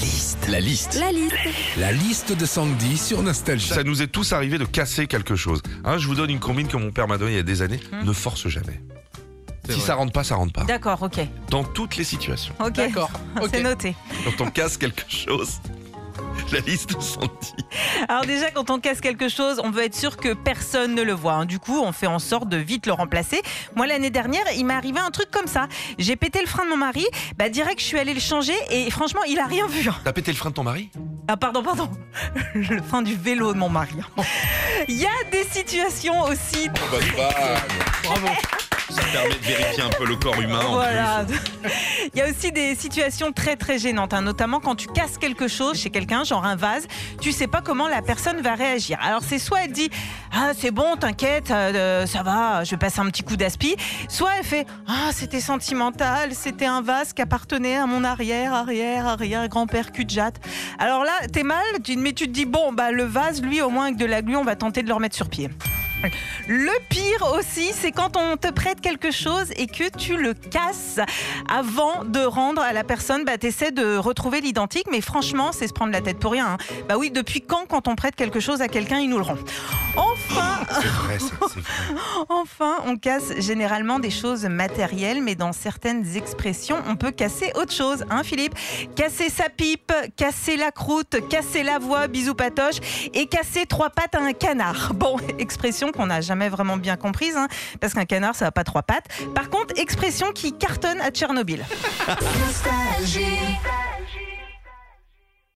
liste. La liste. La liste. La liste de Sandy sur Nostalgie. Ça nous est tous arrivé de casser quelque chose. Hein, je vous donne une combine que mon père m'a donnée il y a des années. Ne force jamais. Si ça rentre pas, ça rentre pas. D'accord, ok. Dans toutes les situations. Ok. D'accord. C'est noté. Quand on casse quelque chose, la liste de Sandy. Alors déjà, quand on casse quelque chose, on veut être sûr que personne ne le voit. hein. Du coup, on fait en sorte de vite le remplacer. Moi, l'année dernière, il m'est arrivé un truc comme ça. J'ai pété le frein de mon mari. Bah, direct, je suis allée le changer et franchement, il a rien vu. hein. T'as pété le frein de ton mari? Ah, pardon, pardon. Le frein du vélo de mon mari. hein. Il y a des situations aussi Bravo. Ça permet de vérifier un peu le corps humain. en Voilà. Il y a aussi des situations très très gênantes, hein, notamment quand tu casses quelque chose chez quelqu'un, genre un vase, tu sais pas comment la personne va réagir. Alors c'est soit elle dit ah c'est bon, t'inquiète, euh, ça va, je vais passer un petit coup d'aspi, soit elle fait ah c'était sentimental, c'était un vase qui appartenait à mon arrière arrière arrière grand-père cul de jatte. Alors là t'es mal, tu- mais tu te dis bon bah le vase lui au moins avec de la glu on va tenter de le remettre sur pied. Le pire aussi, c'est quand on te prête quelque chose et que tu le casses avant de rendre à la personne. Bah, t'essaies de retrouver l'identique, mais franchement, c'est se prendre la tête pour rien. hein. Bah oui, depuis quand, quand on prête quelque chose à quelqu'un, il nous le rend? Enfin, plus. C'est vrai, ça, c'est vrai. enfin, on casse généralement des choses matérielles, mais dans certaines expressions, on peut casser autre chose, hein, Philippe? Casser sa pipe, casser la croûte, casser la voix, bisous patoche, et casser trois pattes à un canard. Bon, expression qu'on n'a jamais vraiment bien comprise, hein, parce qu'un canard, ça n'a pas trois pattes. Par contre, expression qui cartonne à Tchernobyl. Nostalgie.